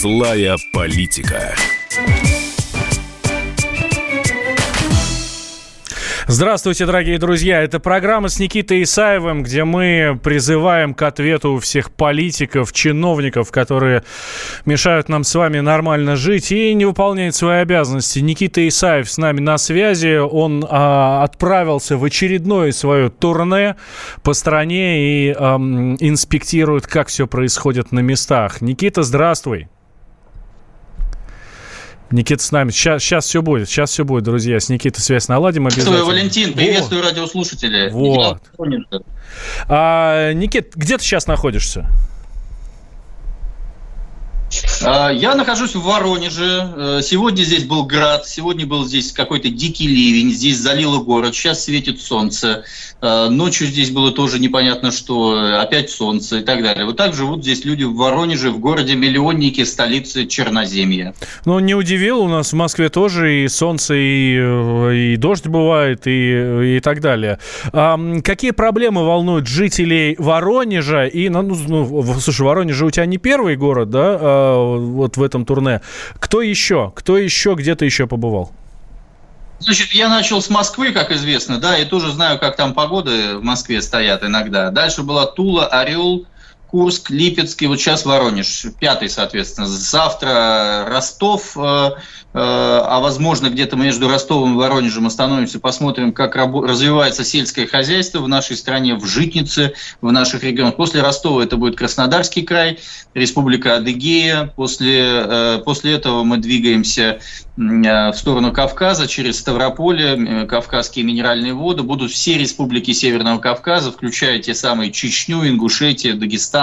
Злая политика. Здравствуйте, дорогие друзья. Это программа с Никитой Исаевым, где мы призываем к ответу всех политиков, чиновников, которые мешают нам с вами нормально жить и не выполняют свои обязанности. Никита Исаев с нами на связи. Он а, отправился в очередное свое турне по стране и а, инспектирует, как все происходит на местах. Никита, здравствуй. Никита с нами. Сейчас, сейчас все будет. Сейчас все будет, друзья. С Никитой связь наладим обязательно. Приветствую, Валентин. Приветствую вот. радиослушатели. Вот. А, Никит, где ты сейчас находишься? А, я нахожусь в Воронеже. Э, сегодня здесь был град, сегодня был здесь какой-то дикий ливень, здесь залило город, сейчас светит солнце. Э, ночью здесь было тоже непонятно что, опять солнце и так далее. Вот так живут здесь люди в Воронеже, в городе-миллионнике, столице Черноземья. Ну, не удивил, у нас в Москве тоже и солнце, и, э, и дождь бывает, и, и так далее. А какие проблемы волнуют жителей Воронежа? И, ну, ну, слушай, Воронеж у тебя не первый город, да? А вот в этом турне. Кто еще? Кто еще где-то еще побывал? Значит, я начал с Москвы, как известно, да, и тоже знаю, как там погоды в Москве стоят иногда. Дальше была Тула, Орел, Курск, Липецкий, вот сейчас Воронеж, пятый, соответственно. Завтра Ростов, э, Э, а возможно где-то между Ростовом и Воронежем остановимся, посмотрим, как развивается сельское хозяйство в нашей стране, в Житнице, в наших регионах. После Ростова это будет Краснодарский край, Республика Адыгея. После, э, после этого мы двигаемся в сторону Кавказа через Ставрополье, Кавказские минеральные воды. Будут все республики Северного Кавказа, включая те самые Чечню, Ингушетию, Дагестан,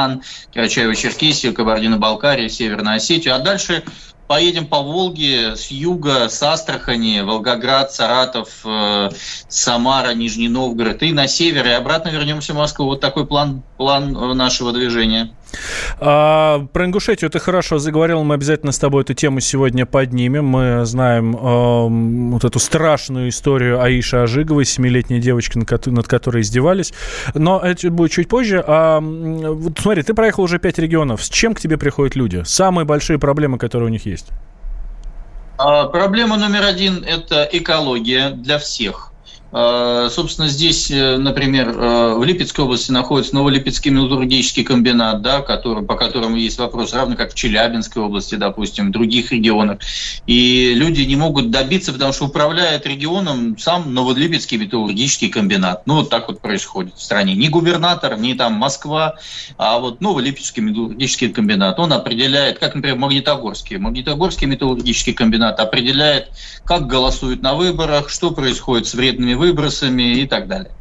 Карачаево-Черкесию, Кабардино-Балкарию, Северную Осетию. А дальше поедем по Волге с юга, с Астрахани, Волгоград, Саратов, э, Самара, Нижний Новгород и на север, и обратно вернемся в Москву. Вот такой план, план нашего движения. А, про Ингушетию ты хорошо заговорил, мы обязательно с тобой эту тему сегодня поднимем. Мы знаем э, вот эту страшную историю Аиши Ажиговой, семилетней девочки, над которой издевались. Но это будет чуть позже. А, вот смотри, ты проехал уже пять регионов. С чем к тебе приходят люди? Самые большие проблемы, которые у них есть? А, проблема номер один – это экология для всех. А, собственно, здесь, э, например, э, в Липецкой области находится Новолипецкий металлургический комбинат, да, который, по которому есть вопрос, равно как в Челябинской области, допустим, в других регионах. И люди не могут добиться, потому что управляет регионом сам Новолипецкий металлургический комбинат. Ну, вот так вот происходит в стране. Не губернатор, не там Москва, а вот Новолипецкий металлургический комбинат. Он определяет, как, например, Магнитогорский. Магнитогорский металлургический комбинат определяет, как голосуют на выборах, что происходит с вредными выбросами и так далее.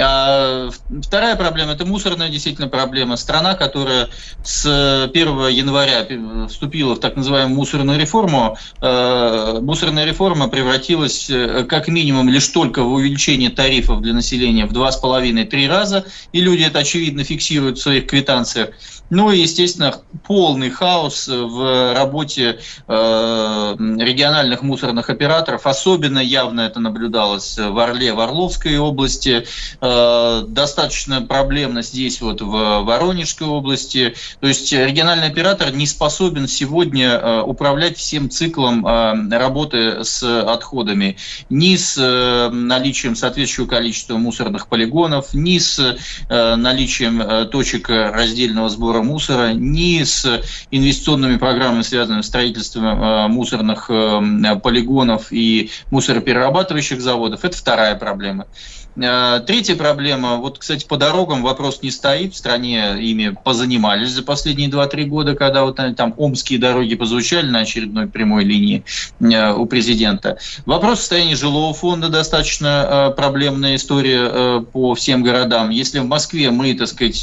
А вторая проблема – это мусорная действительно проблема. Страна, которая с 1 января вступила в так называемую мусорную реформу, э, мусорная реформа превратилась э, как минимум лишь только в увеличение тарифов для населения в 2,5-3 раза, и люди это очевидно фиксируют в своих квитанциях. Ну и, естественно, полный хаос в работе э, региональных мусорных операторов. Особенно явно это наблюдалось в Орле, в Орловской области. Э, достаточно проблемно здесь, вот в Воронежской области. То есть региональный оператор не способен сегодня э, управлять всем циклом э, работы с отходами. Ни с наличием соответствующего количества мусорных полигонов, ни с наличием точек раздельного сбора мусора, ни с инвестиционными программами, связанными с строительством мусорных полигонов и мусороперерабатывающих заводов. Это вторая проблема. Э, третья проблема, вот, кстати, по дорогам вопрос не стоит, в стране ими позанимались за последние 2-3 года, когда вот там омские дороги позвучали на очередной прямой линии э, у президента. Вопрос состояния жилого фонда достаточно э, проблемная история по всем городам. Если в Москве мы, так сказать,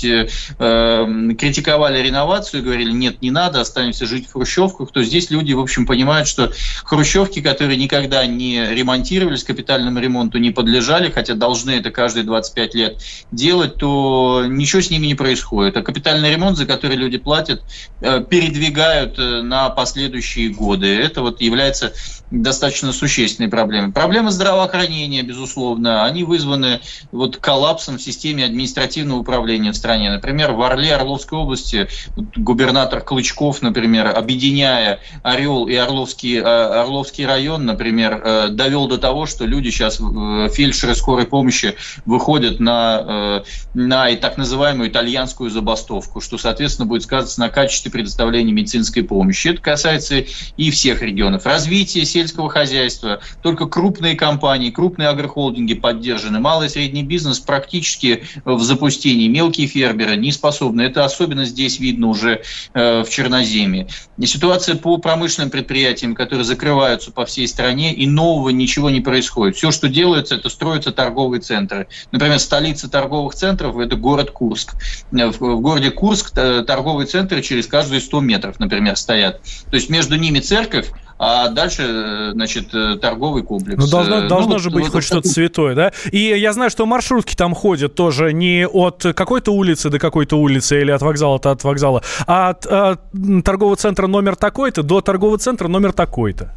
критиковали реновацию говорили, нет, не надо, останемся жить в хрущевках, то здесь люди, в общем, понимают, что хрущевки, которые никогда не ремонтировались, капитальному ремонту не подлежали, хотя должны это каждые 25 лет делать, то ничего с ними не происходит. А капитальный ремонт, за который люди платят, э, передвигают э, на последующие годы. Это вот является достаточно существенной проблемой. Проблемы здравоохранения, безусловно, они вызваны вот коллапсом в системе административного управления в стране. Например, в Орле, Орловской области губернатор Клычков, например, объединяя Орел и Орловский, э, Орловский район, например, э, довел до того, что люди сейчас, э, фельдшеры скорой помощи, выходят на, на так называемую итальянскую забастовку, что, соответственно, будет сказаться на качестве предоставления медицинской помощи. Это касается и всех регионов. Развитие сельского хозяйства, только крупные компании, крупные агрохолдинги поддержаны, малый и средний бизнес практически в запустении, мелкие фермеры не способны. Это особенно здесь видно уже в Черноземье. Ситуация по промышленным предприятиям, которые закрываются по всей стране, и нового ничего не происходит. Все, что делается, это строятся торговые центры. Например, столица торговых центров – это город Курск. В городе Курск торговые центры через каждые 100 метров, например, стоят. То есть между ними церковь, а дальше, значит, торговый комплекс. Ну, должно, ну, должно вот, же быть вот хоть что-то святое, да? И я знаю, что маршрутки там ходят тоже не от какой-то улицы до какой-то улицы или от вокзала до от вокзала, а от, от торгового центра номер такой-то до торгового центра номер такой-то.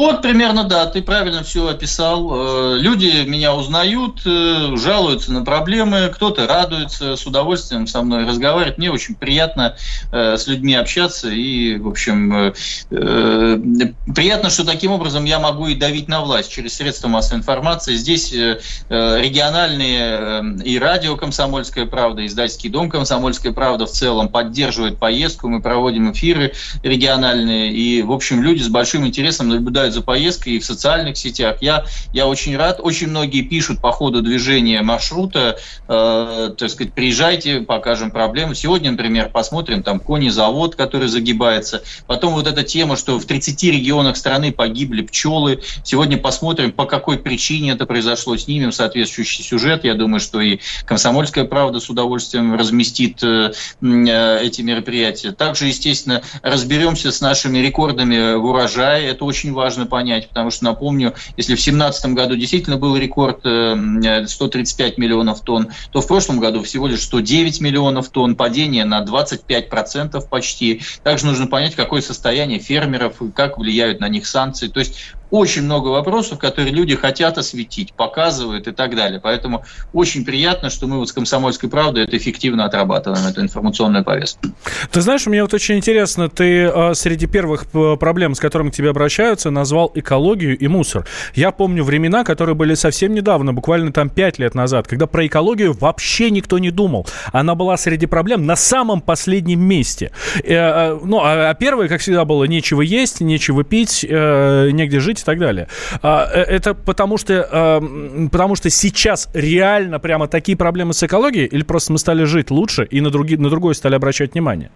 Вот примерно, да, ты правильно все описал. Э, люди меня узнают, э, жалуются на проблемы, кто-то радуется, с удовольствием со мной разговаривает. Мне очень приятно э, с людьми общаться и, в общем, приятно, что таким образом я могу и давить на власть через средства массовой информации. Здесь региональные и радио «Комсомольская правда», издательский дом «Комсомольская правда» в целом поддерживает поездку, мы проводим эфиры региональные, и, в общем, люди с большим интересом наблюдают наблюдают за поездкой и в социальных сетях. Я, я очень рад. Очень многие пишут по ходу движения маршрута, э, так сказать, приезжайте, покажем проблемы. Сегодня, например, посмотрим там кони-завод, который загибается. Потом вот эта тема, что в 30 регионах страны погибли пчелы. Сегодня посмотрим, по какой причине это произошло. Снимем соответствующий сюжет. Я думаю, что и «Комсомольская правда» с удовольствием разместит э, э, эти мероприятия. Также, естественно, разберемся с нашими рекордами в урожае. Это очень важно важно понять, потому что, напомню, если в 2017 году действительно был рекорд 135 э, миллионов тонн, то в прошлом году всего лишь 109 миллионов тонн, падение на 25% почти. Также нужно понять, какое состояние фермеров как влияют на них санкции. То есть очень много вопросов, которые люди хотят осветить, показывают и так далее. Поэтому очень приятно, что мы вот с «Комсомольской правдой» это эффективно отрабатываем, эту информационную повестку. Ты знаешь, мне вот очень интересно, ты э, среди первых э, проблем, с которыми к тебе обращаются, назвал экологию и мусор. Я помню времена, которые были совсем недавно, буквально там пять лет назад, когда про экологию вообще никто не думал. Она была среди проблем на самом последнем месте. Э, ну, а, а первое, как всегда, было нечего есть, нечего пить, негде жить и так далее. А, э, это потому что, а, потому что сейчас реально прямо такие проблемы с экологией или просто мы стали жить лучше и на, други, на другое стали обращать внимание?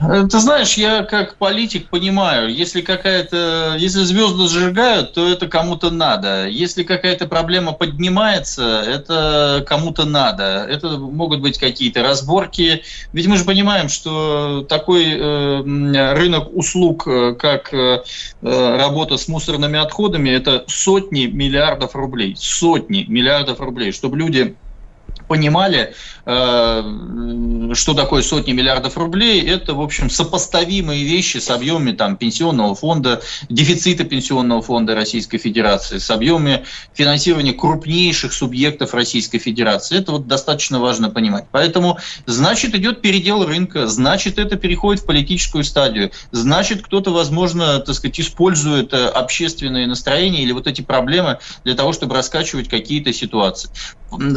Э, ты знаешь, я как политик понимаю, если какая-то, если звезды зажигают, то это кому-то надо. Если какая-то проблема поднимается, это кому-то надо. Это могут быть какие-то разборки. Ведь мы же понимаем, что такой э, рынок услуг, э, как э, работа с мусорными отходами, это сотни миллиардов рублей. Сотни миллиардов рублей, чтобы люди понимали, э, что такое сотни миллиардов рублей, это, в общем, сопоставимые вещи с объемами там, пенсионного фонда, дефицита пенсионного фонда Российской Федерации, с объемами финансирования крупнейших субъектов Российской Федерации. Это вот достаточно важно понимать. Поэтому, значит, идет передел рынка, значит, это переходит в политическую стадию, значит, кто-то, возможно, так сказать, использует э, общественные настроения или вот эти проблемы для того, чтобы раскачивать какие-то ситуации.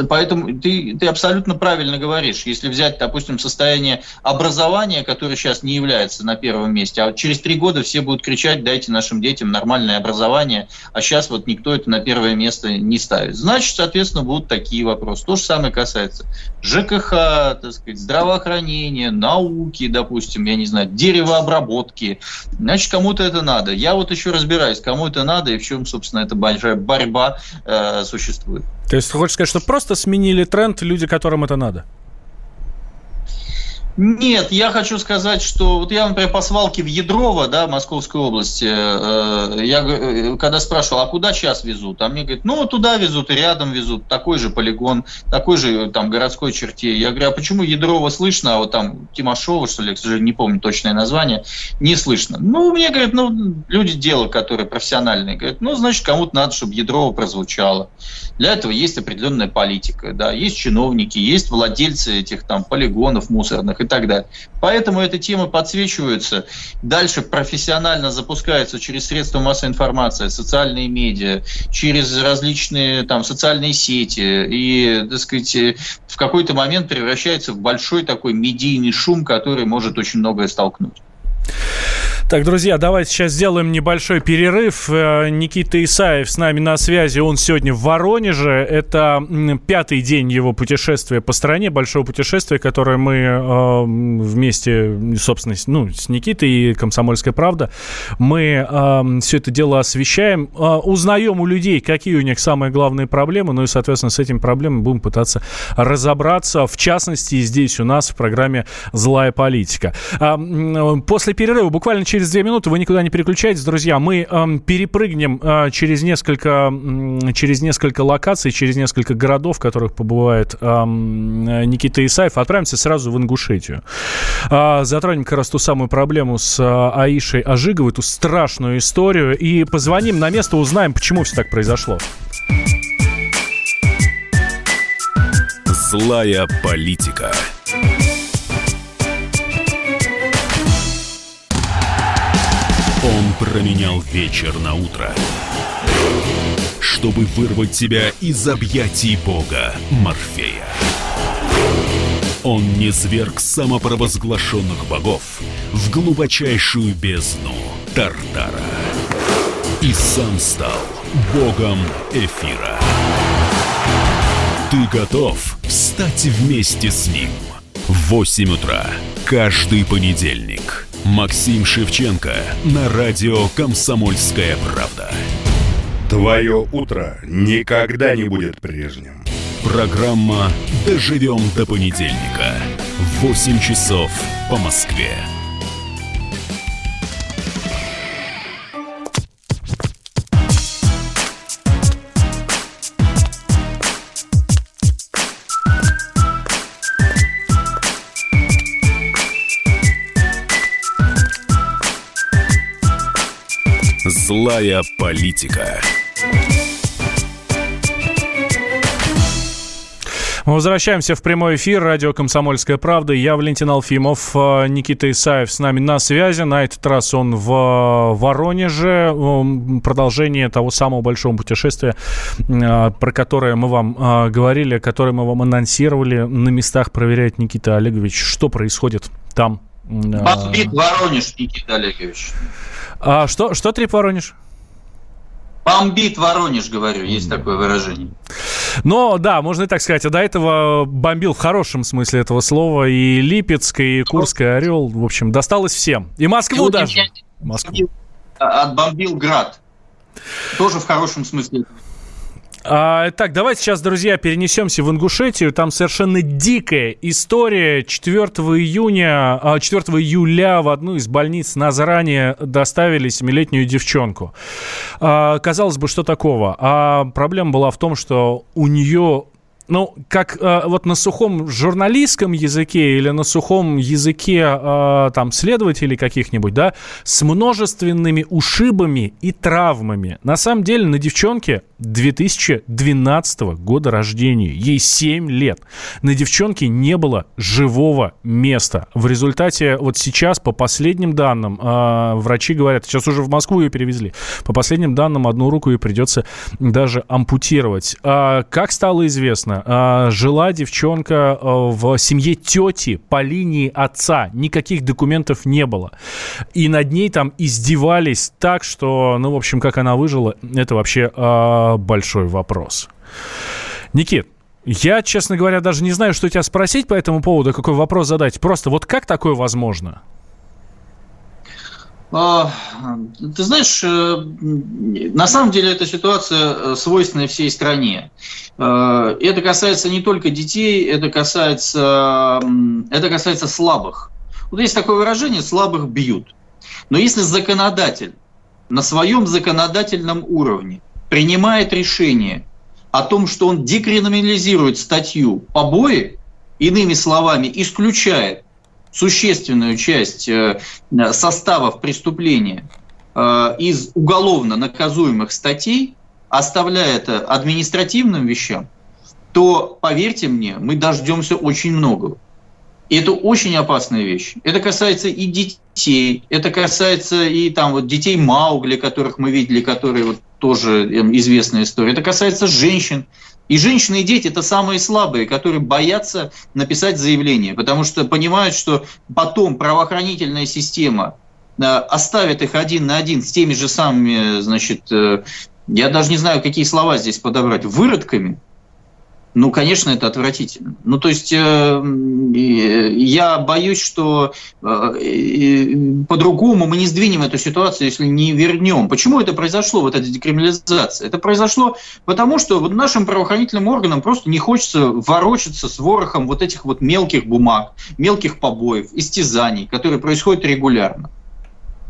Поэтому ты ты, абсолютно правильно говоришь. Если взять, допустим, состояние образования, которое сейчас не является на первом месте, а через три года все будут кричать, дайте нашим детям нормальное образование, а сейчас вот никто это на первое место не ставит. Значит, соответственно, будут такие вопросы. То же самое касается ЖКХ, так сказать, здравоохранения, науки, допустим, я не знаю, деревообработки. Значит, кому-то это надо. Я вот еще разбираюсь, кому это надо и в чем, собственно, эта большая борьба э, существует. То есть ты хочешь сказать, что просто сменили тренд люди, которым это надо? Нет, я хочу сказать, что вот я, например, по свалке в Ядрово, да, Московской области, э, я э, когда спрашивал, а куда сейчас везут, а мне говорят, ну, туда везут и рядом везут, такой же полигон, такой же там городской черте. Я говорю, а почему Ядрово слышно, а вот там Тимошово, что ли, к сожалению, не помню точное название, не слышно. Ну, мне говорят, ну, люди дела, которые профессиональные, говорят, ну, значит, кому-то надо, чтобы Ядрово прозвучало. Для этого есть определенная политика, да, есть чиновники, есть владельцы этих там полигонов мусорных и так далее. Поэтому эта тема подсвечивается. Дальше профессионально запускается через средства массовой информации, социальные медиа, через различные там социальные сети. И, так сказать, в какой-то момент превращается в большой такой медийный шум, который может очень многое столкнуть. Так, друзья, давайте сейчас сделаем небольшой перерыв. Э, Никита Исаев с нами на связи. Он сегодня в Воронеже. Это пятый день его путешествия по стране, большого путешествия, которое мы э, вместе, собственно, ну, с Никитой и «Комсомольская правда», мы э, все это дело освещаем, э, узнаем у людей, какие у них самые главные проблемы, ну и, соответственно, с этими проблемами будем пытаться разобраться, в частности, здесь у нас в программе «Злая политика». Э, после перерыва, буквально через две минуты. Вы никуда не переключайтесь, друзья. Мы э, перепрыгнем э, через, несколько, э, через несколько локаций, через несколько городов, в которых побывает э, Никита Исаев. Отправимся сразу в Ингушетию. Э, затронем как раз ту самую проблему с э, Аишей Ажиговой, эту страшную историю. И позвоним на место, узнаем, почему все так произошло. Злая политика. Он променял вечер на утро, чтобы вырвать себя из объятий бога Морфея. Он не зверг самопровозглашенных богов в глубочайшую бездну Тартара. И сам стал богом эфира. Ты готов встать вместе с ним? В 8 утра каждый понедельник – Максим Шевченко на радио «Комсомольская правда». Твое утро никогда не будет прежним. Программа «Доживем до понедельника» в 8 часов по Москве. Злая политика. Мы возвращаемся в прямой эфир. Радио «Комсомольская правда». Я Валентин Алфимов. Э, Никита Исаев с нами на связи. На этот раз он в э, Воронеже. Продолжение того самого большого путешествия, э, про которое мы вам говорили, которое мы вам анонсировали. На местах проверяет Никита Олегович. Что происходит там? Бомбит Воронеж, Никита Олегович. А что, что Трип Воронеж? Бомбит Воронеж, говорю, есть такое выражение. Но да, можно и так сказать. А до этого бомбил в хорошем смысле этого слова и Липецк, и Курск, и Орел. В общем, досталось всем. И Москву и даже. Москву. Отбомбил Град. Тоже в хорошем смысле а, так, давайте сейчас, друзья, перенесемся в Ингушетию. Там совершенно дикая история. 4 июня, 4 а, июля в одну из больниц Назрани доставили семилетнюю девчонку. А, казалось бы, что такого? А проблема была в том, что у нее ну, как э, вот на сухом журналистском языке или на сухом языке э, там следователей каких-нибудь, да, с множественными ушибами и травмами. На самом деле на девчонке 2012 года рождения, ей 7 лет. На девчонке не было живого места. В результате вот сейчас, по последним данным, э, врачи говорят, сейчас уже в Москву ее перевезли, по последним данным одну руку ей придется даже ампутировать. А, как стало известно, а, жила девчонка а, в семье тети по линии отца. Никаких документов не было. И над ней там издевались так, что, ну, в общем, как она выжила, это вообще а, большой вопрос. Никит, я, честно говоря, даже не знаю, что тебя спросить по этому поводу, какой вопрос задать. Просто вот как такое возможно? А, ты знаешь, э, на самом деле эта ситуация э, свойственна всей стране. Э, это касается не только детей, это касается, это касается слабых. Вот есть такое выражение «слабых бьют». Но если законодатель на своем законодательном уровне принимает решение о том, что он декриминализирует статью побои, иными словами, исключает существенную часть э, составов преступления э, из уголовно наказуемых статей, оставляя это административным вещам, то, поверьте мне, мы дождемся очень многого. И это очень опасная вещь. Это касается и детей, это касается и там вот детей Маугли, которых мы видели, которые вот тоже эм, известная история. Это касается женщин. И женщины и дети – это самые слабые, которые боятся написать заявление, потому что понимают, что потом правоохранительная система э, оставит их один на один с теми же самыми, значит, э, я даже не знаю, какие слова здесь подобрать, выродками – ну, конечно, это отвратительно. Ну, то есть э, я боюсь, что э, по-другому мы не сдвинем эту ситуацию, если не вернем. Почему это произошло, вот эта декриминализация? Это произошло потому, что вот нашим правоохранительным органам просто не хочется ворочаться с ворохом вот этих вот мелких бумаг, мелких побоев, истязаний, которые происходят регулярно.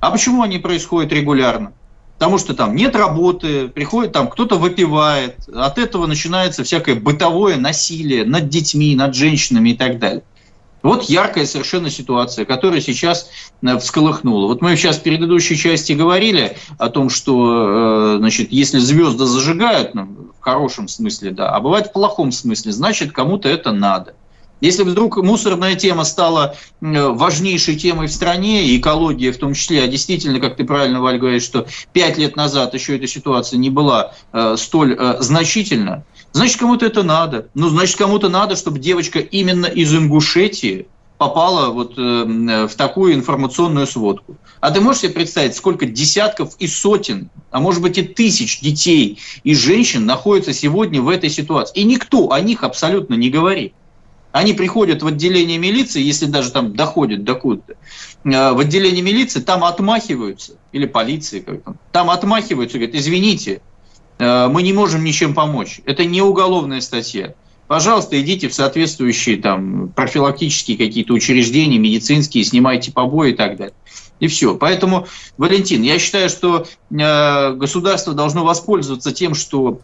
А почему они происходят регулярно? Потому что там нет работы, приходит там кто-то выпивает, от этого начинается всякое бытовое насилие над детьми, над женщинами и так далее. Вот яркая совершенно ситуация, которая сейчас э, всколыхнула. Вот мы сейчас в предыдущей части говорили о том, что э, значит, если звезды зажигают, ну, в хорошем смысле, да, а бывает в плохом смысле, значит, кому-то это надо. Если вдруг мусорная тема стала важнейшей темой в стране, и экология в том числе, а действительно, как ты правильно, Валь, говоришь, что пять лет назад еще эта ситуация не была э, столь э, значительна, значит, кому-то это надо. Ну, значит, кому-то надо, чтобы девочка именно из Ингушетии попала вот э, в такую информационную сводку. А ты можешь себе представить, сколько десятков и сотен, а может быть и тысяч детей и женщин находятся сегодня в этой ситуации? И никто о них абсолютно не говорит. Они приходят в отделение милиции, если даже там доходят до куда-то, э, в отделение милиции, там отмахиваются, или полиции, как там, там отмахиваются, говорят, извините, э, мы не можем ничем помочь. Это не уголовная статья. Пожалуйста, идите в соответствующие там профилактические какие-то учреждения, медицинские, снимайте побои и так далее. И все. Поэтому, Валентин, я считаю, что э, государство должно воспользоваться тем, что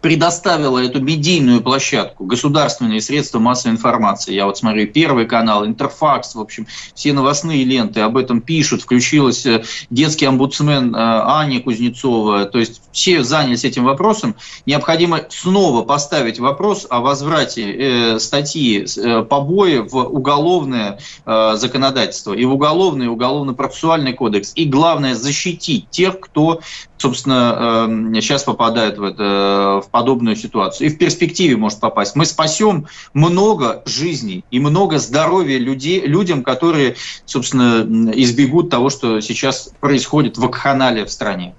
предоставила эту медийную площадку, государственные средства массовой информации. Я вот смотрю Первый канал, Интерфакс, в общем, все новостные ленты об этом пишут. Включилась э, детский омбудсмен э, Аня Кузнецова. То есть все занялись этим вопросом. Необходимо снова поставить вопрос о возврате э, статьи побои в уголовное законодательство и в уголовный уголовно-процессуальный кодекс. И главное, защитить тех, кто собственно, сейчас попадает в, это, в подобную ситуацию и в перспективе может попасть. Мы спасем много жизней и много здоровья людей, людям, которые, собственно, избегут того, что сейчас происходит в вакханалии в стране.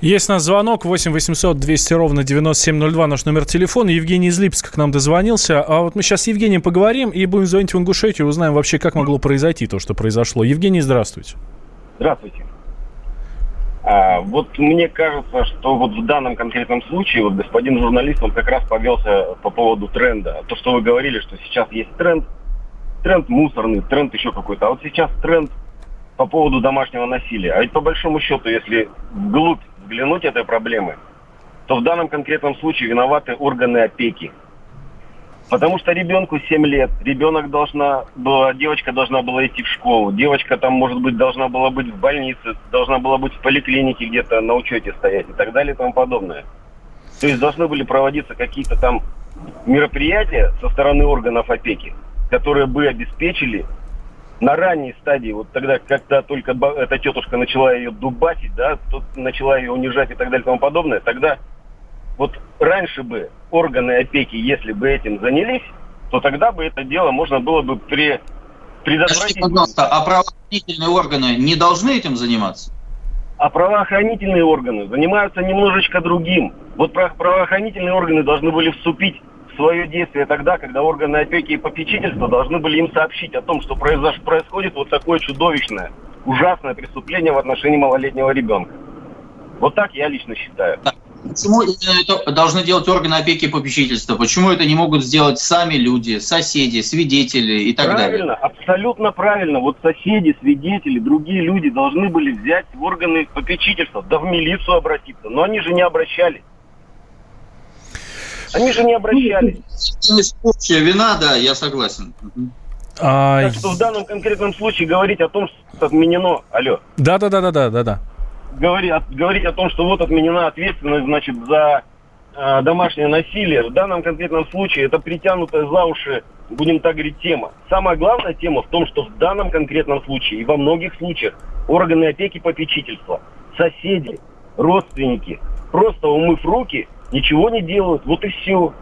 Есть у нас звонок 8 800 200 ровно 9702, наш номер телефона. Евгений из Липска к нам дозвонился. А вот мы сейчас с Евгением поговорим и будем звонить в Ингушетию, узнаем вообще, как могло произойти то, что произошло. Евгений, здравствуйте. Здравствуйте. А, вот мне кажется, что вот в данном конкретном случае вот господин журналист, он как раз повелся по поводу тренда. То, что вы говорили, что сейчас есть тренд, тренд мусорный, тренд еще какой-то. А вот сейчас тренд по поводу домашнего насилия. А ведь по большому счету, если вглубь взглянуть этой проблемы, то в данном конкретном случае виноваты органы опеки. Потому что ребенку 7 лет, ребенок должна была, девочка должна была идти в школу, девочка там, может быть, должна была быть в больнице, должна была быть в поликлинике где-то на учете стоять и так далее и тому подобное. То есть должны были проводиться какие-то там мероприятия со стороны органов опеки, которые бы обеспечили на ранней стадии, вот тогда, когда только эта тетушка начала ее дубасить, да, тут начала ее унижать и так далее и тому подобное, тогда вот раньше бы органы опеки, если бы этим занялись, то тогда бы это дело можно было бы при, предотвратить. Скажите, пожалуйста, а правоохранительные органы не должны этим заниматься? А правоохранительные органы занимаются немножечко другим. Вот правоохранительные органы должны были вступить свое действие тогда, когда органы опеки и попечительства должны были им сообщить о том, что произош... происходит вот такое чудовищное ужасное преступление в отношении малолетнего ребенка. Вот так я лично считаю. Почему это должны делать органы опеки и попечительства? Почему это не могут сделать сами люди, соседи, свидетели и так правильно, далее? Правильно, абсолютно правильно. Вот соседи, свидетели, другие люди должны были взять в органы попечительства, да в милицию обратиться. Но они же не обращались. Они же не обращались. Общая вина, да, я согласен. А... Так что в данном конкретном случае говорить о том, что отменено... Алло. Да-да-да-да-да-да говорить, говорить о том, что вот отменена ответственность, значит, за э, домашнее насилие, в данном конкретном случае это притянутая за уши, будем так говорить, тема. Самая главная тема в том, что в данном конкретном случае и во многих случаях органы опеки попечительства, соседи, родственники, просто умыв руки, ничего не делают, вот и все.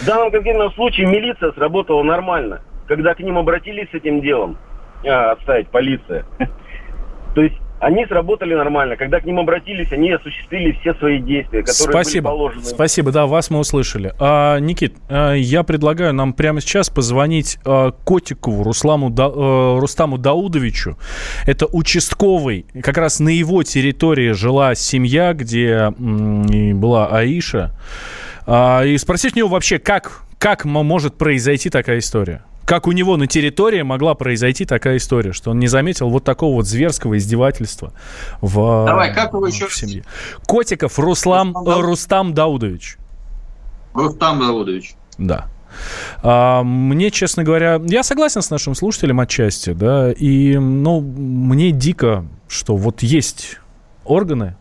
В данном конкретном случае милиция сработала нормально, когда к ним обратились с этим делом, а, отставить полиция. То есть они сработали нормально. Когда к ним обратились, они осуществили все свои действия, которые Спасибо. были положены. Спасибо, да, вас мы услышали. А, Никит, а, я предлагаю нам прямо сейчас позвонить а, Котикову Русламу, да, а, Рустаму Даудовичу. Это участковый, как раз на его территории жила семья, где была Аиша. А, и спросить у него вообще, как, как может произойти такая история? Как у него на территории могла произойти такая история, что он не заметил вот такого вот зверского издевательства в, Давай, как его еще в семье. Котиков Руслам, Рустам, э, Рустам Даудович. Рустам Даудович. Да. А, мне, честно говоря, я согласен с нашим слушателем отчасти, да, и, ну, мне дико, что вот есть органы,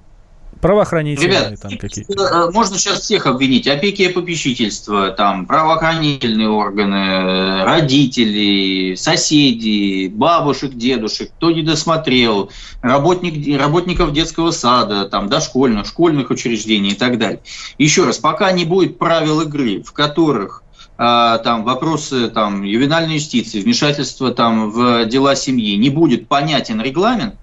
Правоохранительные Ребят, там какие э, Можно сейчас всех обвинить. Опеки и попечительство, там, правоохранительные органы, родители, соседи, бабушек, дедушек, кто не досмотрел, работник, работников детского сада, там, дошкольных, школьных учреждений и так далее. Еще раз, пока не будет правил игры, в которых а, там вопросы там ювенальной юстиции, вмешательства там в дела семьи, не будет понятен регламент,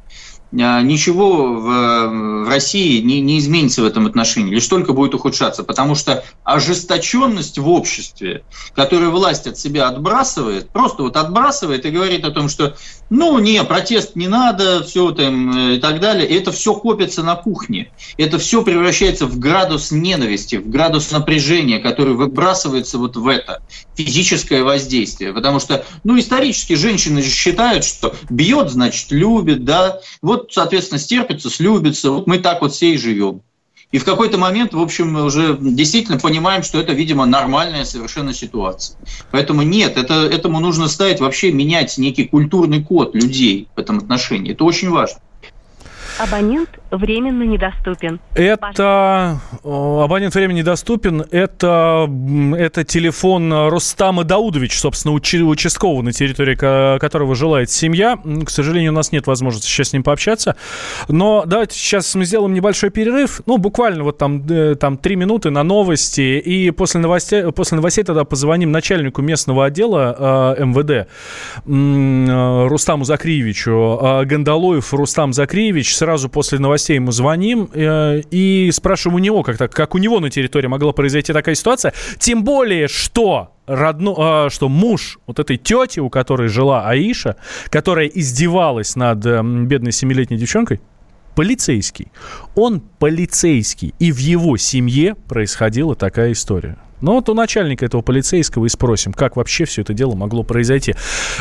ничего в России не, не изменится в этом отношении, лишь только будет ухудшаться, потому что ожесточенность в обществе, которую власть от себя отбрасывает, просто вот отбрасывает и говорит о том, что ну не, протест не надо, все там э, и так далее, и это все копится на кухне, это все превращается в градус ненависти, в градус напряжения, который выбрасывается вот в это физическое воздействие, потому что, ну исторически женщины считают, что бьет, значит любит, да, вот соответственно, стерпится, слюбится. Вот мы так вот все и живем. И в какой-то момент, в общем, мы уже действительно понимаем, что это, видимо, нормальная совершенно ситуация. Поэтому нет, это, этому нужно ставить вообще менять некий культурный код людей в этом отношении. Это очень важно. Абонент временно недоступен. Это абонент временно недоступен. Это, это телефон Рустама Даудович, собственно, участкового на территории которого желает семья. К сожалению, у нас нет возможности сейчас с ним пообщаться. Но давайте сейчас мы сделаем небольшой перерыв. Ну, буквально вот там, э, там три минуты на новости. И после новостей, после новостей тогда позвоним начальнику местного отдела э, МВД э, Рустаму Закриевичу. Э, Гандалоев Рустам Закриевич сразу после новостей ему звоним э, и спрашиваем у него, как, так, как у него на территории могла произойти такая ситуация. Тем более, что родно, э, что муж вот этой тети, у которой жила Аиша, которая издевалась над э, бедной семилетней девчонкой, полицейский. Он полицейский. И в его семье происходила такая история. Ну вот у начальника этого полицейского и спросим, как вообще все это дело могло произойти.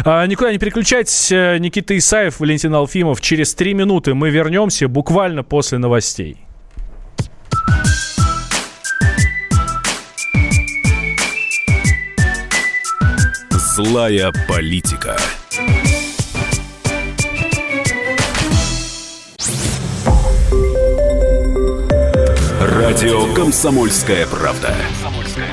А, никуда не переключайтесь. Э, Никита Исаев, Валентин Алфимов. Через три минуты мы вернемся буквально после новостей. Злая политика. Радио «Комсомольская правда».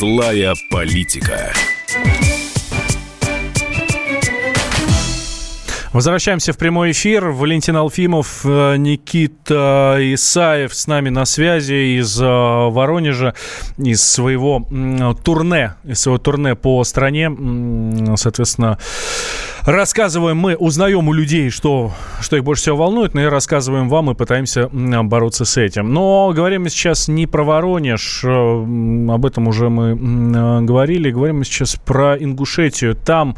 Злая политика. Возвращаемся в прямой эфир. Валентин Алфимов, э, Никита Исаев с нами на связи из э, Воронежа, из своего турне, из своего турне по стране. Соответственно, рассказываем мы, узнаем у людей, что, что их больше всего волнует, но и рассказываем вам и пытаемся бороться с этим. Но говорим мы сейчас не про Воронеж, э, об этом уже мы говорили, говорим мы сейчас про Ингушетию. Там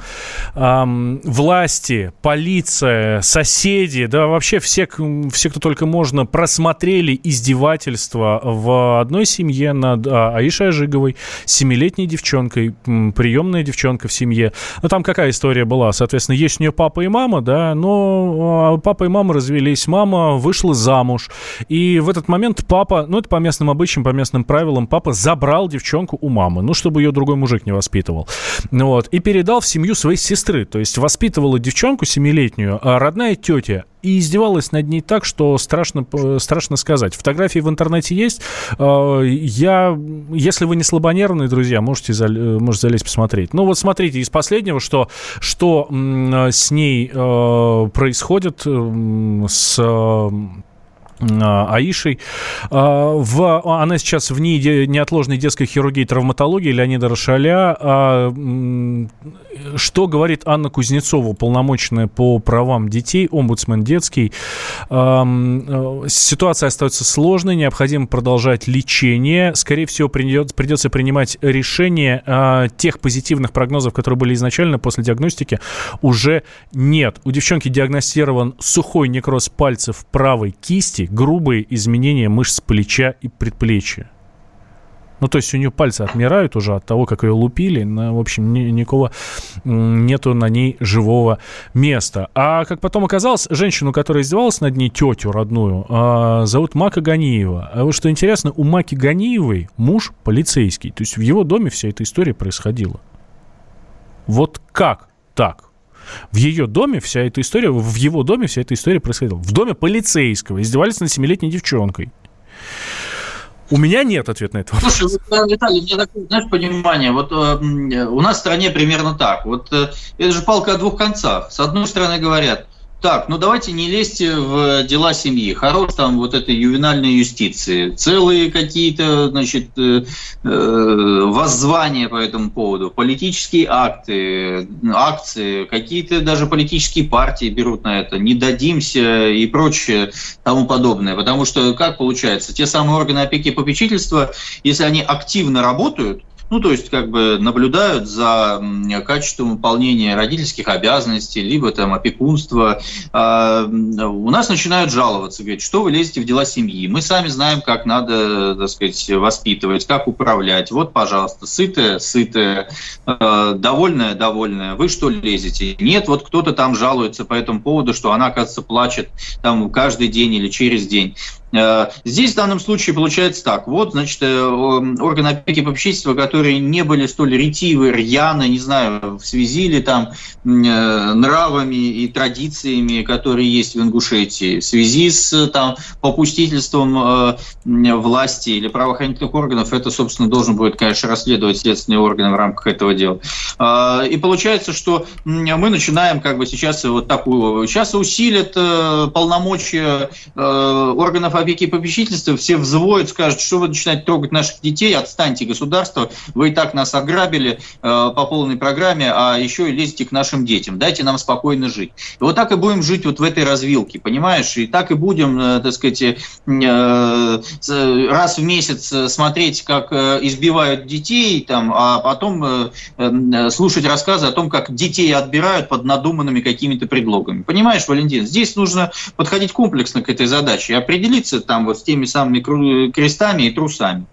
эм, власти, полиция, полиция, соседи, да вообще все, все, кто только можно, просмотрели издевательства в одной семье над а, Аишей Ажиговой, семилетней девчонкой, приемная девчонка в семье. Ну, там какая история была? Соответственно, есть у нее папа и мама, да, но а, папа и мама развелись, мама вышла замуж, и в этот момент папа, ну, это по местным обычаям, по местным правилам, папа забрал девчонку у мамы, ну, чтобы ее другой мужик не воспитывал. Вот, и передал в семью своей сестры, то есть воспитывала девчонку, семилетнюю, а родная тетя и издевалась над ней так, что страшно, страшно сказать. Фотографии в интернете есть. А, я, если вы не слабонервные, друзья, можете, можете залезть посмотреть. Ну вот смотрите, из последнего, что, что с ней а, происходит, с Аишей. А, в, она сейчас в НИИ неотложной детской хирургии и травматологии Леонида Рошаля. А, что говорит Анна Кузнецова, полномоченная по правам детей, омбудсмен детский? Ситуация остается сложной, необходимо продолжать лечение. Скорее всего, придется, придется принимать решение. Тех позитивных прогнозов, которые были изначально после диагностики, уже нет. У девчонки диагностирован сухой некроз пальцев правой кисти, грубые изменения мышц плеча и предплечья. Ну, то есть у нее пальцы отмирают уже от того, как ее лупили. Но, в общем, ни, никакого нету на ней живого места. А как потом оказалось, женщину, которая издевалась над ней, тетю родную, э, зовут Мака Ганиева. А вот что интересно, у Маки Ганиевой муж полицейский. То есть в его доме вся эта история происходила. Вот как так? В ее доме вся эта история, в его доме вся эта история происходила. В доме полицейского издевались над семилетней девчонкой. У меня нет ответа на это. Слушай, вот, Виталий, мне такое, знаешь, понимание, вот э, у нас в стране примерно так. Вот э, это же палка о двух концах. С одной стороны говорят, так, ну давайте не лезьте в дела семьи. Хорош там вот этой ювенальной юстиции. Целые какие-то, значит, э, э, воззвания по этому поводу. Политические акты, акции, какие-то даже политические партии берут на это. Не дадимся и прочее тому подобное. Потому что, как получается, те самые органы опеки и попечительства, если они активно работают, ну, то есть, как бы наблюдают за качеством выполнения родительских обязанностей, либо там опекунства. А, у нас начинают жаловаться, говорят, что вы лезете в дела семьи. Мы сами знаем, как надо, так сказать, воспитывать, как управлять. Вот, пожалуйста, сытая, сытая, а, довольная, довольная. Вы что лезете? Нет, вот кто-то там жалуется по этому поводу, что она, оказывается, плачет там каждый день или через день. Э, здесь в данном случае получается так. Вот, значит, э, органы опеки и попечительства, которые не были столь ретивы, рьяны, не знаю, в связи ли там э, нравами и традициями, которые есть в Ингушетии, в связи с там попустительством власти или правоохранительных органов, это, собственно, должен будет, конечно, расследовать следственные органы в рамках этого дела. И получается, что мы начинаем как бы сейчас вот такую, сейчас усилят полномочия органов опеки и попечительства все взвоют, скажут, что вы начинаете трогать наших детей, отстаньте, государство, вы и так нас ограбили э, по полной программе, а еще и лезете к нашим детям, дайте нам спокойно жить. И вот так и будем жить вот в этой развилке, понимаешь? И так и будем, э, так сказать, э, э раз в месяц э, смотреть, как э, избивают детей, там, а потом э, слушать рассказы о том, как детей отбирают под надуманными какими-то предлогами. Понимаешь, Валентин, здесь нужно подходить комплексно к этой задаче и определиться, там вот с теми самыми крестами и трусами.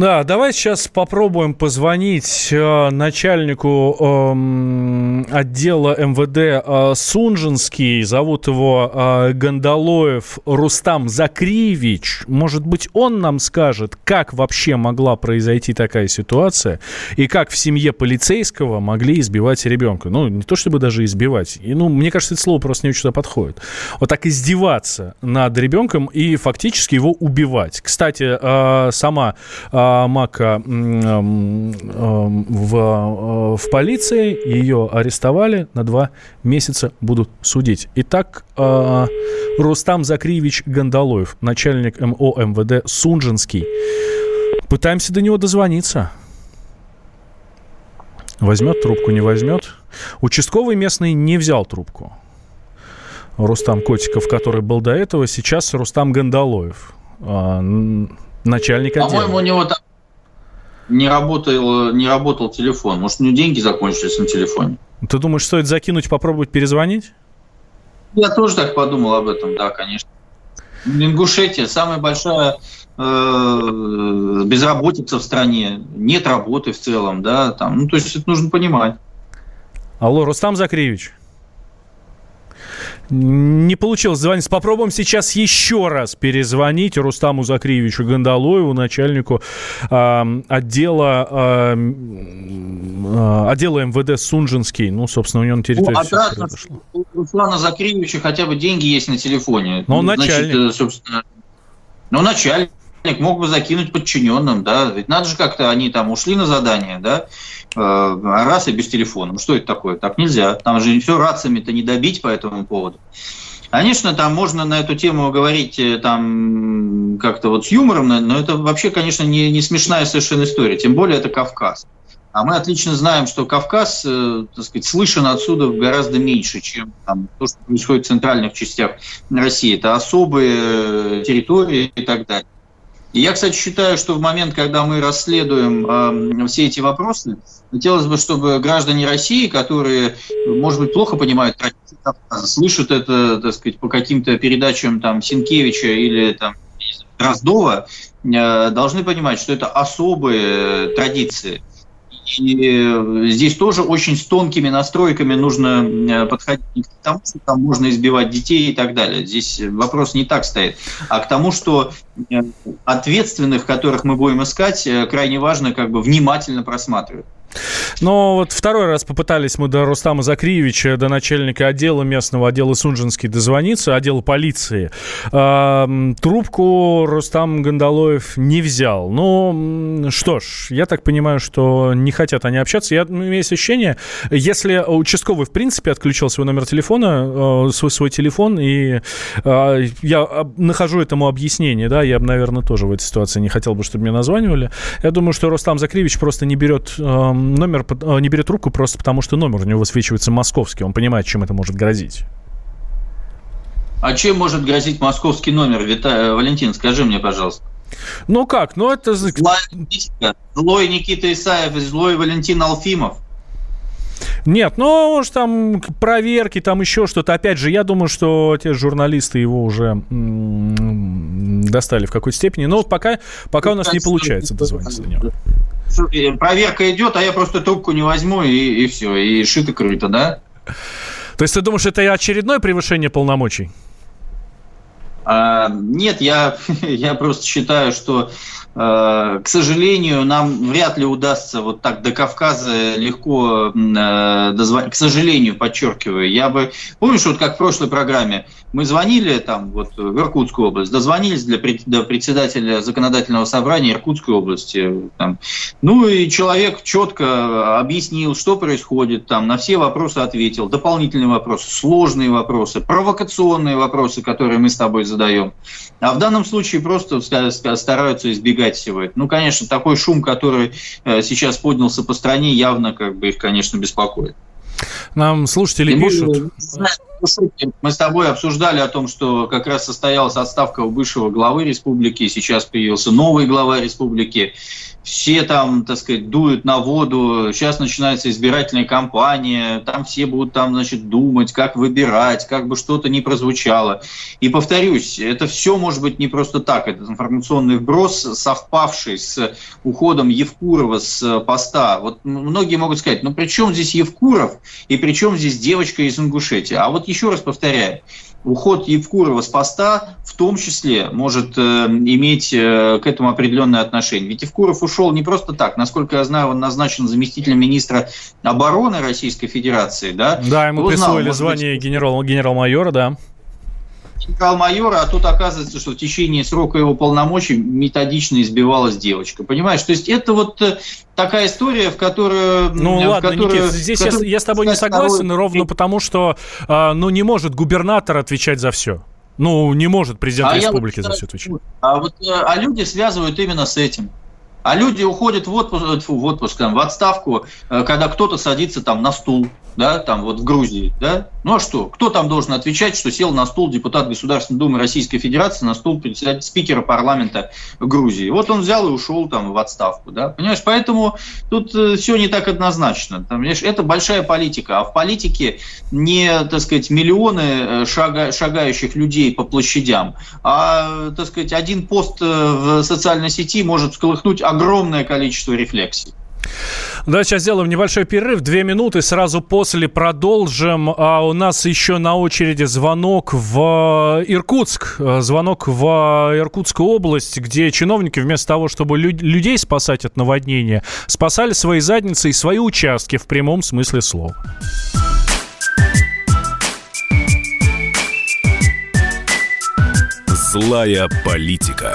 Да, давай сейчас попробуем позвонить э, начальнику э, отдела МВД э, Сунжинский. Зовут его э, Гандалоев Рустам Закриевич. Может быть, он нам скажет, как вообще могла произойти такая ситуация и как в семье полицейского могли избивать ребенка. Ну, не то чтобы даже избивать. И, ну, мне кажется, это слово просто не очень подходит. Вот так издеваться над ребенком и фактически его убивать. Кстати, э, сама э, Мака в, в полиции, ее арестовали, на два месяца будут судить. Итак, Рустам Закриевич Гандалоев, начальник МО МВД Сунжинский. Пытаемся до него дозвониться. Возьмет трубку, не возьмет. Участковый местный не взял трубку. Рустам Котиков, который был до этого, сейчас Рустам Гандалоев, а, начальник отдела. По-моему, у него там не работал, не работал телефон. Может, у него деньги закончились на телефоне. Ты думаешь, стоит закинуть, попробовать перезвонить? Я тоже так подумал об этом, да, конечно. Ингушетия самая большая э, безработица в стране, нет работы в целом, да, там, ну, то есть это нужно понимать. Алло, Рустам Закриевич. Не получилось звонить. Попробуем сейчас еще раз перезвонить Рустаму Закриевичу Гандалоеву, начальнику э, отдела, э, э, отдела МВД Сунжинский. Ну, собственно, у него на территории ну, все произошло. У Руслана Закриевича хотя бы деньги есть на телефоне. Но он ну, начальник. Значит, собственно, ну, начальник мог бы закинуть подчиненным, да, ведь надо же как-то, они там ушли на задание, да, э, раз и без телефона. Ну что это такое? Так нельзя. Там же все рациями-то не добить по этому поводу. Конечно, там можно на эту тему говорить э, там как-то вот с юмором, но это вообще, конечно, не, не смешная совершенно история. Тем более это Кавказ. А мы отлично знаем, что Кавказ, э, так сказать, слышен отсюда гораздо меньше, чем там, то, что происходит в центральных частях России. Это особые территории и так далее. И я, кстати, считаю, что в момент, когда мы расследуем э, все эти вопросы, хотелось бы, чтобы граждане России, которые, может быть, плохо понимают слышат это, так сказать, по каким-то передачам там Синкевича или там Дроздова, э, должны понимать, что это особые традиции. И здесь тоже очень с тонкими настройками нужно э, подходить к тому, что там можно избивать детей и так далее. Здесь вопрос не так стоит, а к тому, что э, ответственных, которых мы будем искать, э, крайне важно как бы внимательно просматривать. Но вот второй раз попытались мы до Рустама Закриевича, до начальника отдела местного, отдела Сунжинский дозвониться, отдела полиции. трубку Рустам Гандалоев не взял. Ну, что ж, я так понимаю, что не хотят они общаться. Я, имею ощущение, если участковый, в принципе, отключил свой номер телефона, э, свой, свой телефон, и э, я нахожу этому объяснение, да, я бы, наверное, тоже в этой ситуации не хотел бы, чтобы мне названивали. Я думаю, что Рустам Закриевич просто не берет номер э, не берет трубку просто потому, что номер у него высвечивается московский. Он понимает, чем это может грозить. А чем может грозить московский номер, Вита... Э, Валентин, скажи мне, пожалуйста. Ну как? Ну это... Злая, злой Никита Исаев и злой Валентин Алфимов. Нет, ну, может, там проверки, там еще что-то. Опять же, я думаю, что те журналисты его уже достали в какой-то степени. Но пока, пока у нас не получается дозвониться до него. Э, проверка идет, а я просто трубку не возьму, и, и все, и шито-крыто, да? То есть ты думаешь, это очередное превышение полномочий? А, нет, я, я просто считаю, что Э, к сожалению, нам вряд ли удастся вот так до Кавказа легко э, дозвонить. К сожалению, подчеркиваю. Я бы... Помнишь, вот как в прошлой программе мы звонили там вот в Иркутскую область, дозвонились для до председателя законодательного собрания Иркутской области. Там. Ну и человек четко объяснил, что происходит там, на все вопросы ответил, дополнительные вопросы, сложные вопросы, провокационные вопросы, которые мы с тобой задаем. А в данном случае просто стараются избегать всего этого. Ну, конечно, такой шум, который э, сейчас поднялся по стране, явно как бы их, конечно, беспокоит. Нам слушатели И пишут. Мы с тобой обсуждали о том, что как раз состоялась отставка у бывшего главы республики, сейчас появился новый глава республики все там, так сказать, дуют на воду, сейчас начинается избирательная кампания, там все будут там, значит, думать, как выбирать, как бы что-то не прозвучало. И повторюсь, это все может быть не просто так, это информационный вброс, совпавший с уходом Евкурова с поста. Вот многие могут сказать, ну при чем здесь Евкуров и при чем здесь девочка из Ингушетии? А вот еще раз повторяю, уход Евкурова с поста том числе может э, иметь э, к этому определенное отношение. Ведь Евкуров ушел не просто так. Насколько я знаю, он назначен заместителем министра обороны Российской Федерации. Да, да ему Кто присвоили знал, звание быть... генерал, генерал-майора, да. генерал-майора, а тут оказывается, что в течение срока его полномочий методично избивалась девочка. Понимаешь? То есть это вот э, такая история, в которую... Ну в ладно, которую, Никит, здесь которую, я, я с тобой не согласен, народ... ровно потому, что э, ну, не может губернатор отвечать за все. Ну, не может президент а республики вот, за все отвечать. А, вот, а люди связывают именно с этим. А люди уходят в отпуск, в, отпуск в отставку, когда кто-то садится там на стул, да, там вот в Грузии, да, ну а что? Кто там должен отвечать, что сел на стул депутат Государственной Думы Российской Федерации, на стул спикера парламента Грузии? Вот он взял и ушел там в отставку, да, понимаешь? Поэтому тут э, все не так однозначно. Там, понимаешь, это большая политика, а в политике не, так сказать, миллионы э, шага, шагающих людей по площадям, а, так сказать, один пост э, в социальной сети может всколыхнуть огромное количество рефлексий. Да, сейчас сделаем небольшой перерыв, две минуты, сразу после продолжим. А у нас еще на очереди звонок в Иркутск, звонок в Иркутскую область, где чиновники вместо того, чтобы лю- людей спасать от наводнения, спасали свои задницы и свои участки в прямом смысле слова. Злая политика.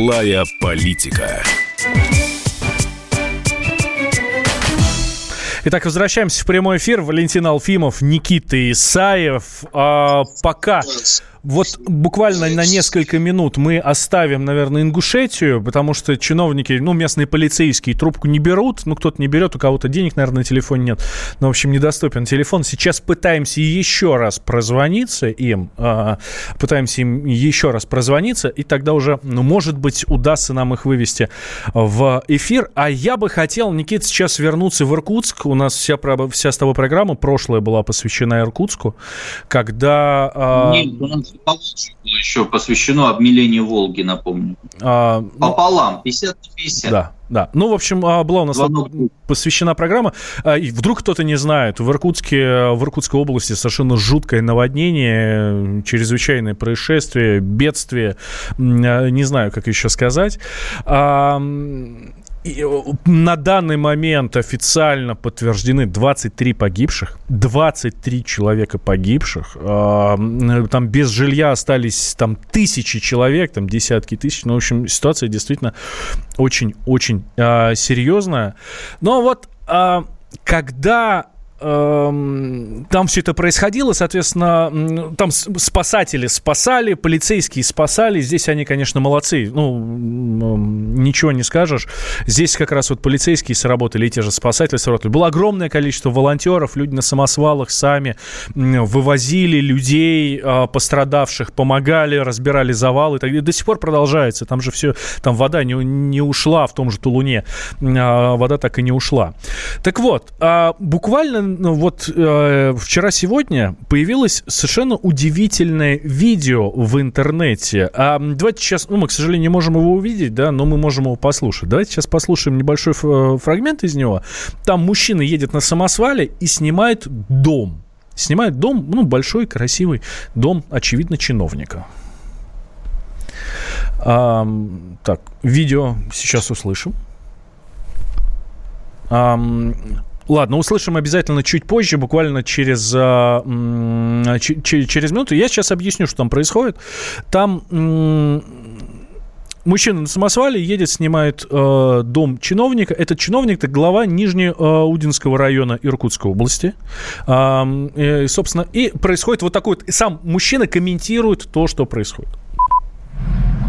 Злая политика. Итак, возвращаемся в прямой эфир. Валентин Алфимов, Никита Исаев. А, пока вот буквально на несколько минут мы оставим, наверное, Ингушетию, потому что чиновники, ну, местные полицейские трубку не берут, ну, кто-то не берет, у кого-то денег, наверное, на телефоне нет, но, в общем, недоступен телефон. Сейчас пытаемся еще раз прозвониться им, э, пытаемся им еще раз прозвониться, и тогда уже, ну, может быть, удастся нам их вывести в эфир. А я бы хотел, Никита, сейчас вернуться в Иркутск. У нас вся, вся с тобой программа прошлая была посвящена Иркутску, когда... Э, нет, было еще посвящено обмелению Волги, напомню. А, ну, Пополам, 50 на 50. Да, да. Ну, в общем, а, была у нас Звонок. посвящена программа. А, и вдруг кто-то не знает, в Иркутске, в Иркутской области совершенно жуткое наводнение, чрезвычайное происшествие, бедствие, не знаю, как еще сказать. И на данный момент официально подтверждены 23 погибших, 23 человека погибших. Там без жилья остались там тысячи человек, там десятки тысяч. Ну, в общем, ситуация действительно очень-очень а, серьезная. Но вот а, когда там все это происходило, соответственно, там спасатели спасали, полицейские спасали. Здесь они, конечно, молодцы. Ну, ничего не скажешь. Здесь как раз вот полицейские сработали, и те же спасатели сработали. Было огромное количество волонтеров, люди на самосвалах сами вывозили людей а, пострадавших, помогали, разбирали завалы. До сих пор продолжается. Там же все, там вода не, не ушла в том же Тулуне. А, вода так и не ушла. Так вот, а, буквально вот э, вчера-сегодня появилось совершенно удивительное видео в интернете. А, давайте сейчас, ну, мы, к сожалению, не можем его увидеть, да, но мы можем его послушать. Давайте сейчас послушаем небольшой фрагмент из него. Там мужчина едет на самосвале и снимает дом. Снимает дом, ну, большой, красивый дом, очевидно, чиновника. А, так, видео сейчас услышим. А, Ладно, услышим обязательно чуть позже, буквально через, а, через минуту. Я сейчас объясню, что там происходит. Там мужчина на самосвале едет, снимает э, дом чиновника. Этот чиновник – это глава Нижнеудинского района Иркутской области. Э, и, собственно, и происходит вот такой вот... Сам мужчина комментирует то, что происходит.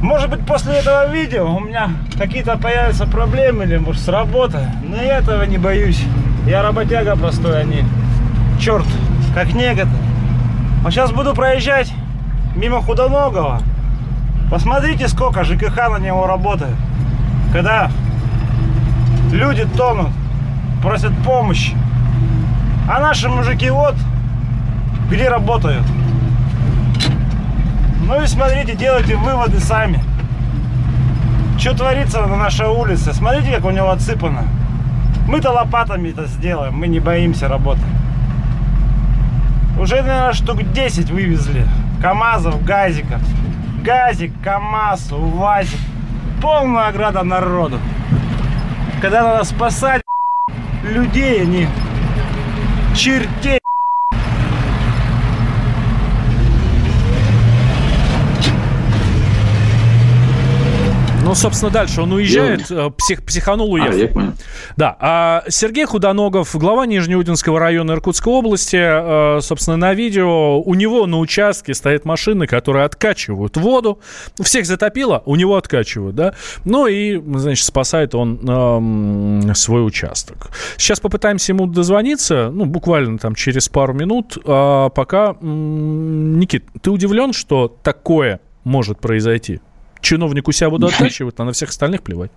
Может быть, после этого видео у меня какие-то появятся проблемы или, может, с работы. Но я этого не боюсь. Я работяга простой, а не черт, как некоторые. А сейчас буду проезжать мимо Худоногого. Посмотрите, сколько ЖКХ на него работает. Когда люди тонут, просят помощи. А наши мужики вот где работают. Ну и смотрите, делайте выводы сами. Что творится на нашей улице? Смотрите, как у него отсыпано. Мы-то лопатами это сделаем, мы не боимся работать. Уже, наверное, штук 10 вывезли. КАМАЗов, газиков. Газик, КАМАЗ, УАЗик. Полная ограда народу. Когда надо спасать людей, они чертей Ну, собственно, дальше он уезжает, я... Э, псих, психанул, уехал. А, я понял. Да. А Сергей Худоногов, глава Нижнеудинского района Иркутской области, э, собственно, на видео, у него на участке стоят машины, которые откачивают воду. Всех затопило, у него откачивают, да. Ну и, значит, спасает он э, свой участок. Сейчас попытаемся ему дозвониться, ну, буквально там через пару минут. А пока, Никит, ты удивлен, что такое может произойти? Чиновнику себя буду оттачивать, а на всех остальных плевать.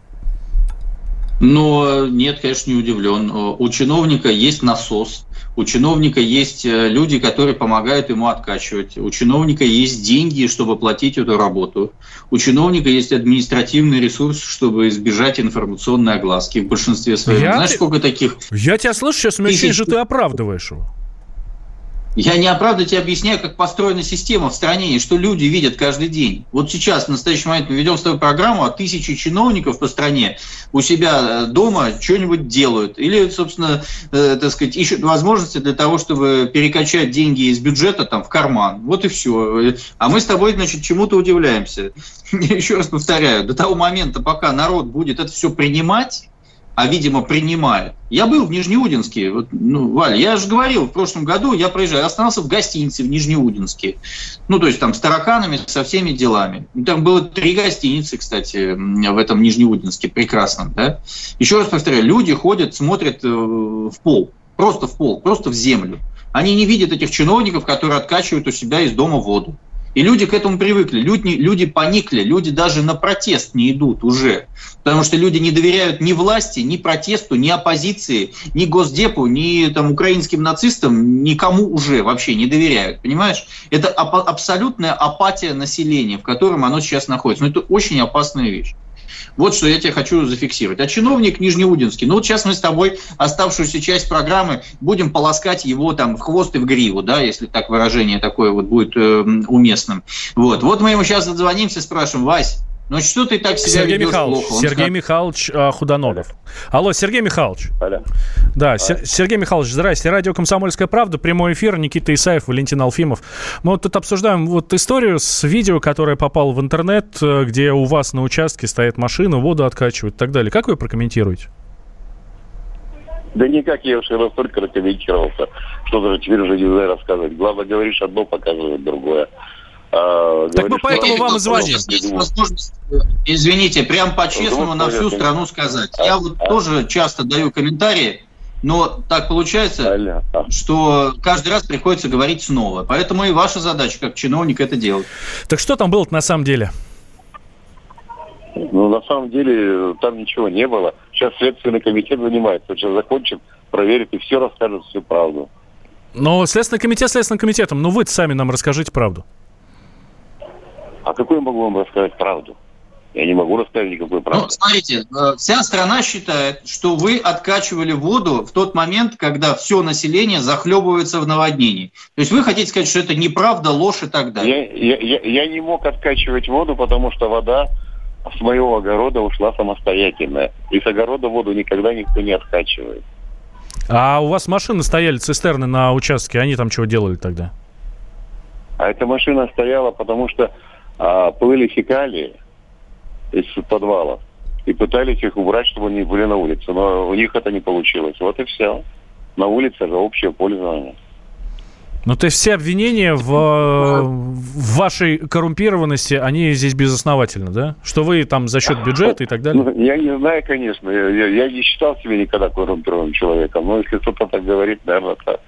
Но нет, конечно, не удивлен. У чиновника есть насос, у чиновника есть э, люди, которые помогают ему откачивать, у чиновника есть деньги, чтобы платить эту работу, у чиновника есть административный ресурс, чтобы избежать информационной огласки в большинстве своем. Я Знаешь, сколько таких? Я тебя слышу, сейчас у меня ощущение, что ты оправдываешь его. Я не оправдываю тебе объясняю, как построена система в стране и что люди видят каждый день. Вот сейчас, в настоящий момент, мы ведем с тобой программу, а тысячи чиновников по стране у себя э, дома что-нибудь делают. Или, собственно, э, так сказать, ищут возможности для того, чтобы перекачать деньги из бюджета там, в карман. Вот и все. А мы с тобой, значит, чему-то удивляемся. Еще раз повторяю, до того момента, пока народ будет это все принимать, а, видимо, принимают. Я был в Нижнеудинске. Вот, ну, Валя, я же говорил, в прошлом году я проезжал, я остался в гостинице в Нижнеудинске. Ну, то есть там с тараканами, со всеми делами. Там было три гостиницы, кстати, в этом Нижнеудинске, прекрасном. Да? Еще раз повторяю, люди ходят, смотрят э, в пол, просто в пол, просто в землю. Они не видят этих чиновников, которые откачивают у себя из дома воду. И люди к этому привыкли, люди, люди поникли, люди даже на протест не идут уже. Потому что люди не доверяют ни власти, ни протесту, ни оппозиции, ни Госдепу, ни там, украинским нацистам, никому уже вообще не доверяют. Понимаешь? Это абсолютная апатия населения, в котором оно сейчас находится. Но это очень опасная вещь. Вот что я тебе хочу зафиксировать. А чиновник Нижнеудинский, ну вот сейчас мы с тобой оставшуюся часть программы будем полоскать его там в хвост и в гриву, да, если так выражение такое вот будет э, уместным. Вот. вот мы ему сейчас дозвонимся, спрашиваем, Вась, ну что ты так себя Сергей Михайлович, плохо? Он Сергей сказал... Михайлович а, Худоногов. Алло, Сергей Михайлович. Алло. Да, а. Сергей Михайлович, здрасте. Радио «Комсомольская правда», прямой эфир, Никита Исаев, Валентин Алфимов. Мы вот тут обсуждаем вот историю с видео, которое попало в интернет, э, где у вас на участке стоит машина, воду откачивают и так далее. Как вы прокомментируете? Да никак, я уже настолько прокомментировался, что даже теперь уже не знаю рассказывать. Главное, говоришь одно, показывает другое. А, так мы поэтому вам и звоним. Извините, прям по-честному на всю страну сказать. Я вот тоже часто даю комментарии, но так получается, что каждый раз приходится говорить снова. Поэтому и ваша задача, как чиновник, это делать. Так что там было на самом деле? Ну, на самом деле, там ничего не было. Сейчас Следственный комитет занимается. Сейчас закончит, проверит и все расскажет всю правду. Но Следственный комитет Следственным комитетом. Ну, вы сами нам расскажите правду. А какую я могу вам рассказать правду? Я не могу рассказать никакой правды. Ну, смотрите, э, вся страна считает, что вы откачивали воду в тот момент, когда все население захлебывается в наводнении. То есть вы хотите сказать, что это неправда, ложь и так далее? Я, я, я, я не мог откачивать воду, потому что вода с моего огорода ушла самостоятельно. И с огорода воду никогда никто не откачивает. А у вас машины стояли, цистерны на участке, они там чего делали тогда? А эта машина стояла, потому что а, плыли фекалии из подвалов и пытались их убрать, чтобы они были на улице. Но у них это не получилось. Вот и все. На улице же общее пользование. Ну, то есть все обвинения в, в вашей коррумпированности, они здесь безосновательны, да? Что вы там за счет бюджета и так далее? Ну, я не знаю, конечно. Я, я, я не считал себя никогда коррумпированным человеком. Но если кто-то так говорит, наверное, так.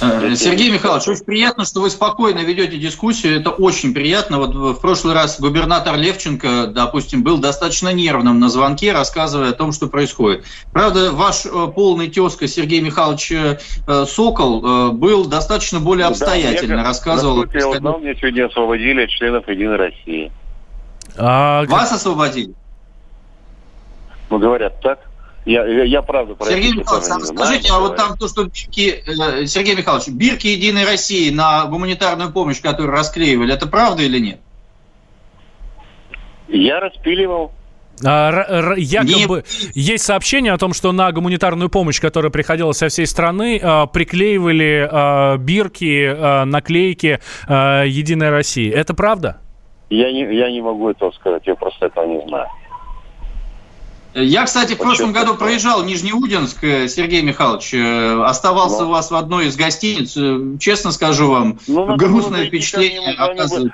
Э, Сергей Михайлович, очень приятно, что вы спокойно ведете дискуссию. Это очень приятно. Вот в прошлый раз губернатор Левченко, допустим, был достаточно нервным на звонке, рассказывая о том, что происходит. Правда, ваш э, полный тезка Сергей Михайлович э, Сокол был достаточно более обстоятельно да, рассказывал. я узнал, мне сегодня освободили от членов Единой России. А... Вас освободили? Ну, говорят так. Я, я, я правда про Сергей Михайлович, а скажите, а вот там то, что бирки, э, Сергей Михайлович, бирки Единой России на гуманитарную помощь, которую расклеивали, это правда или нет? Я распиливал. А, якобы Не... есть сообщение о том, что на гуманитарную помощь, которая приходила со всей страны, а, приклеивали а, бирки, а, наклейки Единой России. Это правда? Я не, я не могу этого сказать, я просто этого не знаю. Я, кстати, в прошлом году проезжал Нижнеудинск, э, Сергей Михайлович, э, оставался ну. у вас в одной из гостиниц. Э, честно скажу вам, ну, грустное впечатление оказывает.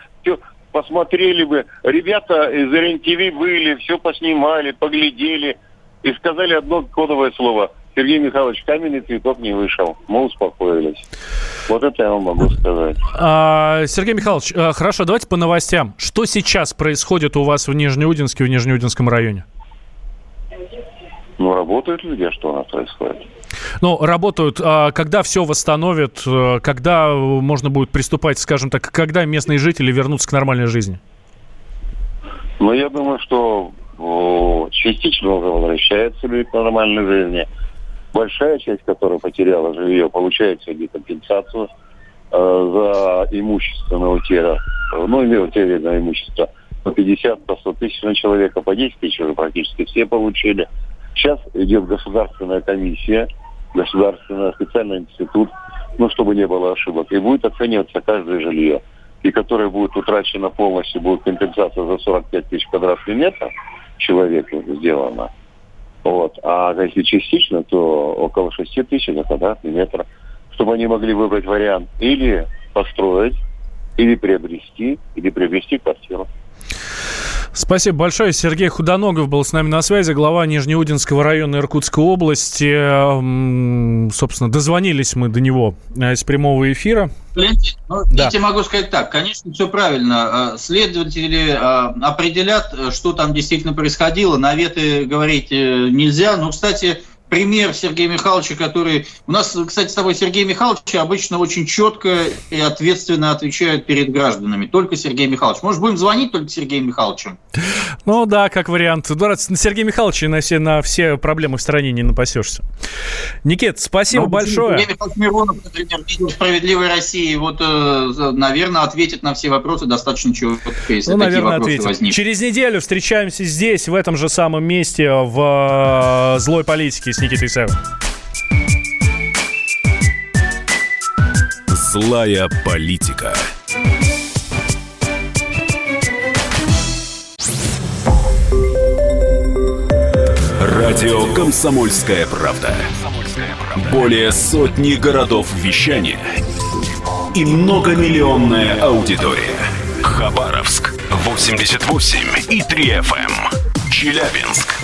Посмотрели бы. Ребята из РЕН-ТВ были, все поснимали, поглядели и сказали одно кодовое слово. Сергей Михайлович, каменный цветок не вышел. Мы успокоились. Вот это я вам могу сказать. А, Сергей Михайлович, хорошо, давайте по новостям. Что сейчас происходит у вас в Нижнеудинске, в Нижнеудинском районе? Ну, работают люди, а что у нас происходит? Ну, работают. А когда все восстановят, э, когда можно будет приступать, скажем так, когда местные жители вернутся к нормальной жизни? Ну, я думаю, что частично уже возвращаются люди к нормальной жизни. Большая часть, которая потеряла жилье, получает сегодня компенсацию э, за имущественную утерю. Ну, имею утерю на имущество по 50, по 100 тысяч на человека, по 10 тысяч уже практически все получили. Сейчас идет государственная комиссия, государственный специальный институт, ну, чтобы не было ошибок, и будет оцениваться каждое жилье, и которое будет утрачено полностью, будет компенсация за 45 тысяч квадратных метров человеку сделана. Вот. А если частично, то около 6 тысяч за квадратный метр, чтобы они могли выбрать вариант или построить, или приобрести, или приобрести квартиру. Спасибо большое. Сергей Худоногов был с нами на связи, глава Нижнеудинского района Иркутской области. Собственно, дозвонились мы до него э, из прямого эфира. Леонид, ну, да. я могу сказать так, конечно, все правильно. Э, следователи э, определят, что там действительно происходило. Наветы говорить нельзя. Но, кстати, пример Сергея Михайловича, который... У нас, кстати, с тобой Сергей Михайлович обычно очень четко и ответственно отвечает перед гражданами. Только Сергей Михайлович. Может, будем звонить только Сергею Михайловичу? Ну да, как вариант. На Сергея Михайловича на все, на все проблемы в стране не напасешься. Никит, спасибо ну, большое. Сергей Михайлович Миронов, например, «Справедливой России», вот, э, наверное, ответит на все вопросы достаточно четко, если ну, наверное, ответит. возникнут. Через неделю встречаемся здесь, в этом же самом месте, в э, «Злой политике» с Никитой Исаевым. Злая политика. Радио Комсомольская правда". Более сотни городов вещания и многомиллионная аудитория. Хабаровск 88 и 3 FM. Челябинск